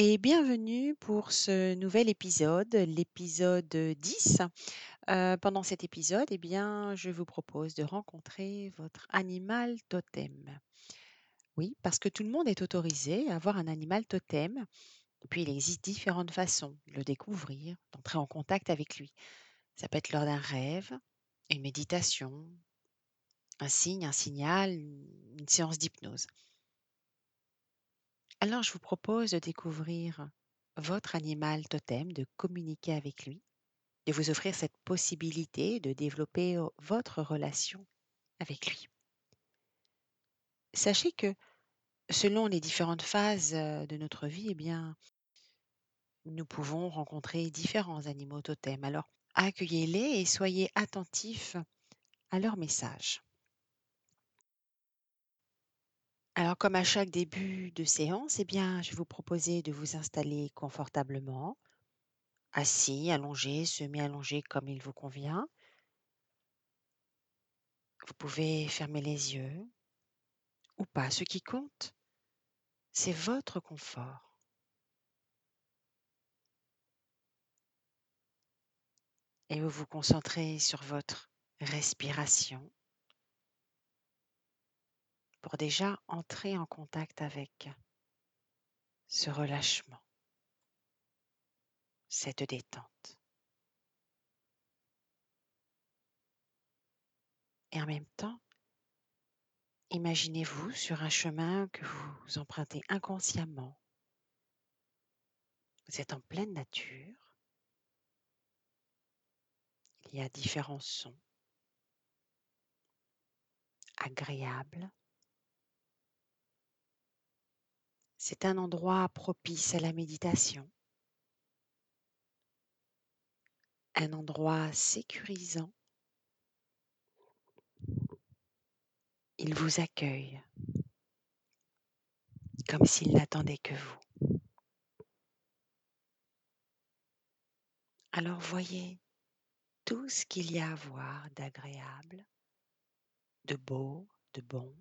et bienvenue pour ce nouvel épisode, l'épisode 10. Heu, pendant cet épisode, eh bien, je vous propose de rencontrer votre animal totem. Oui, parce que tout le monde est autorisé à avoir un animal totem et puis il existe différentes façons de le découvrir, d'entrer en contact avec lui. Ça peut être lors d'un rêve, une méditation, un signe, un signal, une séance d'hypnose. Alors je vous propose de découvrir votre animal totem, de communiquer avec lui, de vous offrir cette possibilité de développer, votre relation avec lui. Sachez que selon les différentes phases, de notre vie, eh bien nous pouvons rencontrer différents animaux totems. Alors accueillez-les et soyez attentifs à leurs messages. Alors comme à chaque début de séance, eh bien, je vais vous proposer de vous installer confortablement, assis, allongé, semi-allongé comme il vous convient. Vous pouvez fermer les yeux ou pas. Ce qui compte, c'est votre confort. Et vous vous concentrez sur votre respiration pour déjà entrer en contact avec ce relâchement, cette détente. Et en même temps, imaginez-vous sur un chemin que vous empruntez inconsciemment. Vous êtes en pleine nature. Il y a différents sons agréables. C'est un endroit propice à la méditation. Un endroit sécurisant. Il vous accueille comme s'il n'attendait que vous. Alors voyez tout ce qu'il y a à voir d'agréable, de beau, de bon.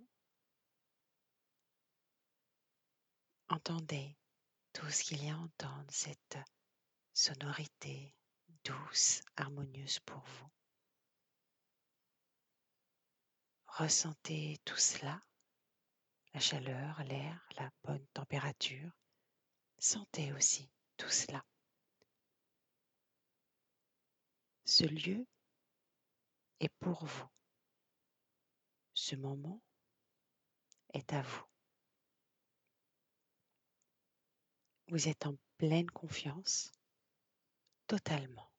Entendez tout ce qu'il y a à entendre, cette sonorité douce, harmonieuse pour vous. Ressentez tout cela, la chaleur, l'air, la bonne température. Sentez aussi tout cela. Ce lieu est pour vous. Ce moment est à vous. Vous êtes en pleine confiance, totalement.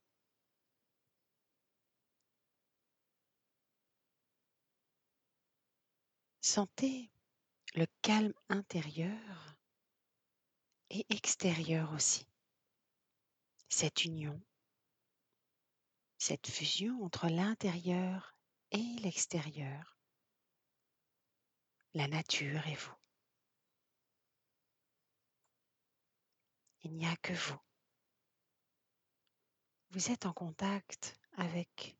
Sentez le calme intérieur et extérieur aussi. Cette union, cette fusion entre l'intérieur et l'extérieur, la nature et vous. Il n'y a que vous. Vous êtes en contact avec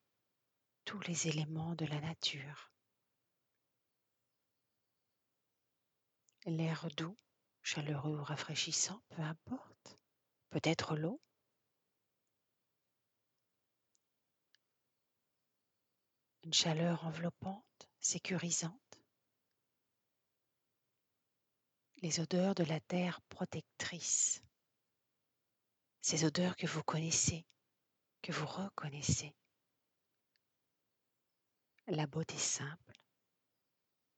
tous les éléments de la nature. L'air doux, chaleureux ou rafraîchissant, peu importe. Peut-être l'eau. Une chaleur enveloppante, sécurisante. Les odeurs de la terre protectrice. Ces odeurs que vous connaissez, que vous reconnaissez. La beauté simple,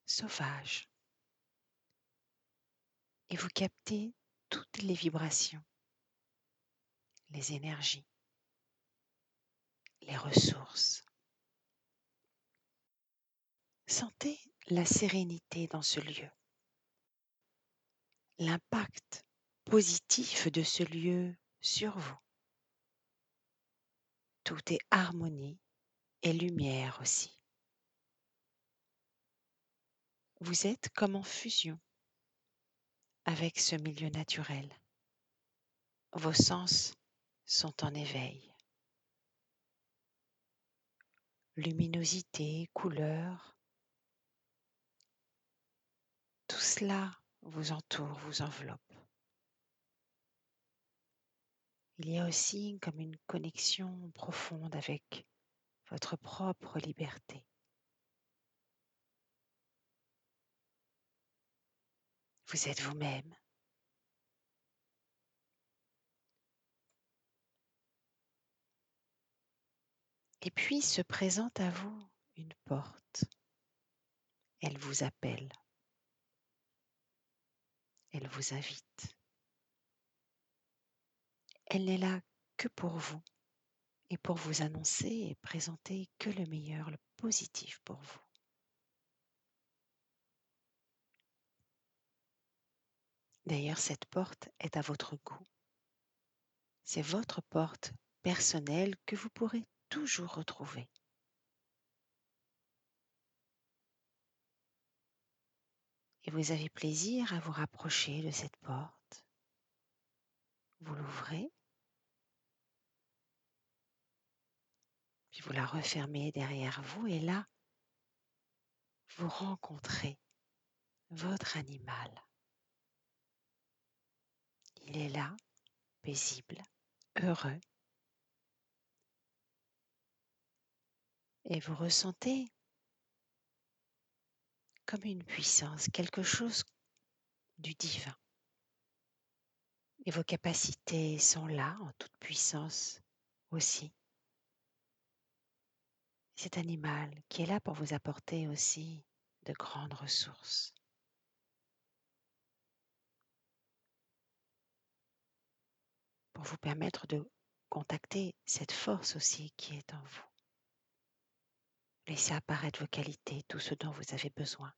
sauvage. Et vous captez toutes les vibrations, les énergies, les ressources. Sentez la sérénité dans ce lieu, l'impact positif de ce lieu sur vous. Tout est harmonie et lumière aussi. Vous êtes comme en fusion avec ce milieu naturel. Vos sens sont en éveil. Luminosité, couleur, tout cela vous entoure, vous enveloppe. Il y a aussi comme une connexion profonde avec votre propre liberté. Vous êtes vous-même. Et puis se présente à vous une porte. Elle vous appelle. Elle vous invite. Elle n'est là que pour vous et pour vous annoncer et présenter que le meilleur, le positif pour vous. D'ailleurs, cette porte est à votre goût. C'est votre porte personnelle que vous pourrez toujours retrouver. Et vous avez plaisir à vous rapprocher de cette porte. Vous l'ouvrez, vous la refermez derrière vous et là, vous rencontrez votre animal. Il est là, paisible, heureux. Et vous ressentez comme une puissance, quelque chose du divin. Et vos capacités sont là en toute puissance aussi. Cet animal qui est là pour vous apporter aussi de grandes ressources. Pour vous permettre de contacter cette force aussi qui est en vous. Laissez apparaître vos qualités, tout ce dont vous avez besoin.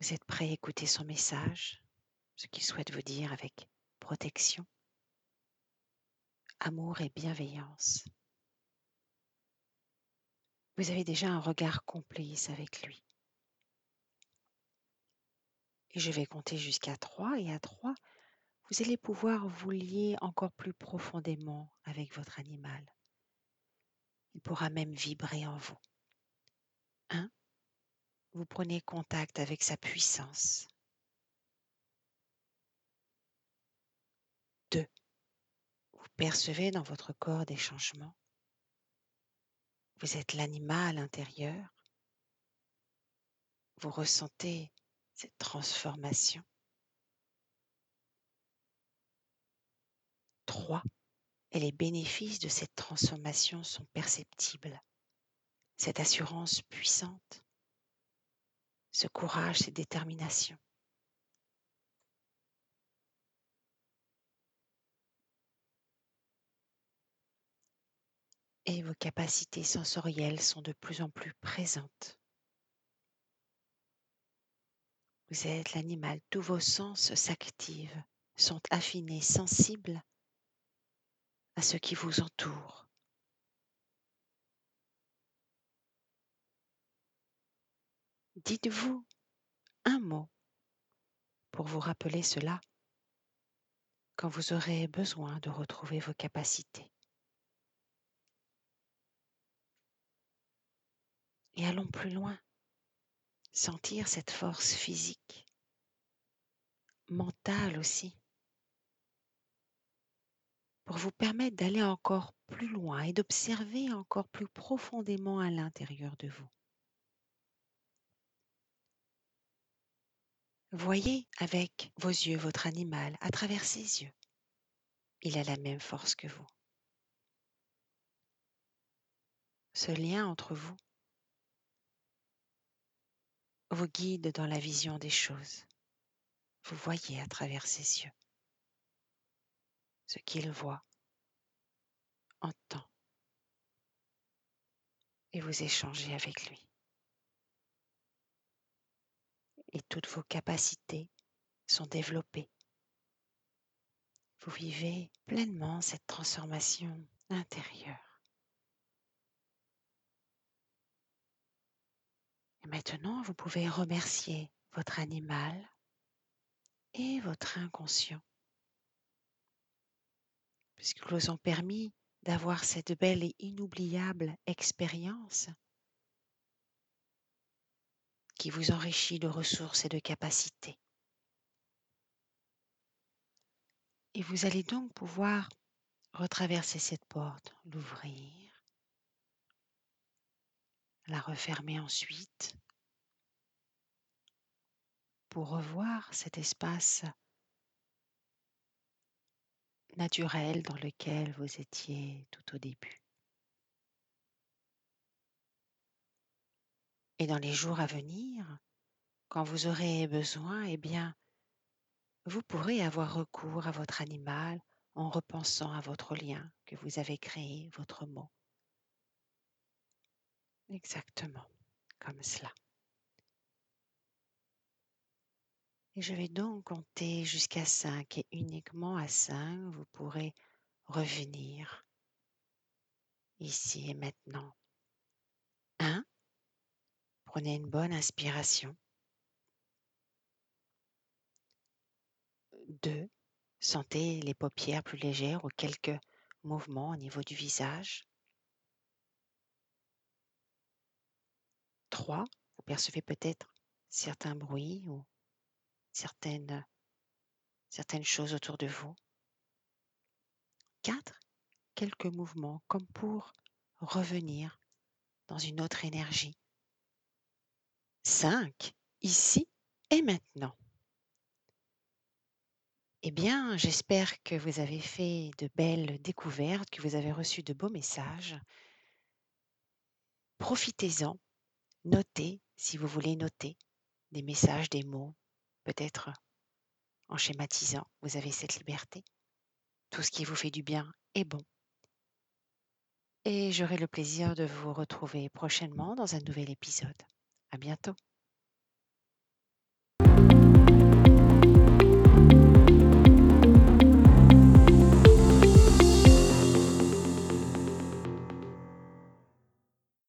Vous êtes prêt à écouter son message, ce qu'il souhaite vous dire avec protection, amour et bienveillance. Vous avez déjà un regard complice avec lui. Et je vais compter jusqu'à trois et à trois, vous allez pouvoir vous lier encore plus profondément avec votre animal. Il pourra même vibrer en vous. Un, vous prenez contact avec sa puissance. Deux, vous percevez dans votre corps des changements? Vous êtes l'animal intérieur? Vous ressentez cette transformation? Trois, et les bénéfices de cette transformation sont perceptibles. Cette assurance puissante, ce courage, cette détermination. Et vos capacités sensorielles sont de plus en plus présentes. Vous êtes l'animal, tous vos sens s'activent, sont affinés, sensibles à ce qui vous entoure. Dites-vous un mot pour vous rappeler cela quand vous aurez besoin de retrouver vos capacités. Et allons plus loin, sentir cette force physique, mentale aussi, pour vous permettre d'aller encore plus loin et d'observer encore plus profondément à l'intérieur de vous. Voyez avec vos yeux votre animal à travers ses yeux. Il a la même force que vous. Ce lien entre vous vous guide dans la vision des choses. Vous voyez à travers ses yeux ce qu'il voit, entend, et vous échangez avec lui. Et toutes vos capacités sont développées. Vous vivez pleinement cette transformation intérieure. Maintenant, vous pouvez remercier votre animal et votre inconscient puisqu'ils vous ont permis d'avoir cette belle et inoubliable expérience qui vous enrichit de ressources et de capacités. Et vous allez donc pouvoir retraverser cette porte, l'ouvrir, la refermer ensuite pour revoir cet espace naturel dans lequel vous étiez tout au début. Et dans les jours à venir, quand vous aurez besoin, eh bien, vous pourrez avoir recours à votre animal en repensant à votre lien que vous avez créé, votre mot. Exactement, comme cela. Et je vais donc compter jusqu'à 5 et uniquement à 5, vous pourrez revenir ici et maintenant. 1. Prenez une bonne inspiration. 2. Sentez les paupières plus légères ou quelques mouvements au niveau du visage. 3. Vous percevez peut-être certains bruits ou certaines, choses autour de vous. 4. Quelques mouvements comme pour revenir dans une autre énergie. 5. Ici et maintenant. Eh bien, j'espère que vous avez fait de belles découvertes, que vous avez reçu de beaux messages. Profitez-en, notez si vous voulez noter des messages, des mots, peut-être en schématisant, vous avez cette liberté. Tout ce qui vous fait du bien est bon. Et j'aurai le plaisir de vous retrouver prochainement dans un nouvel épisode. À bientôt.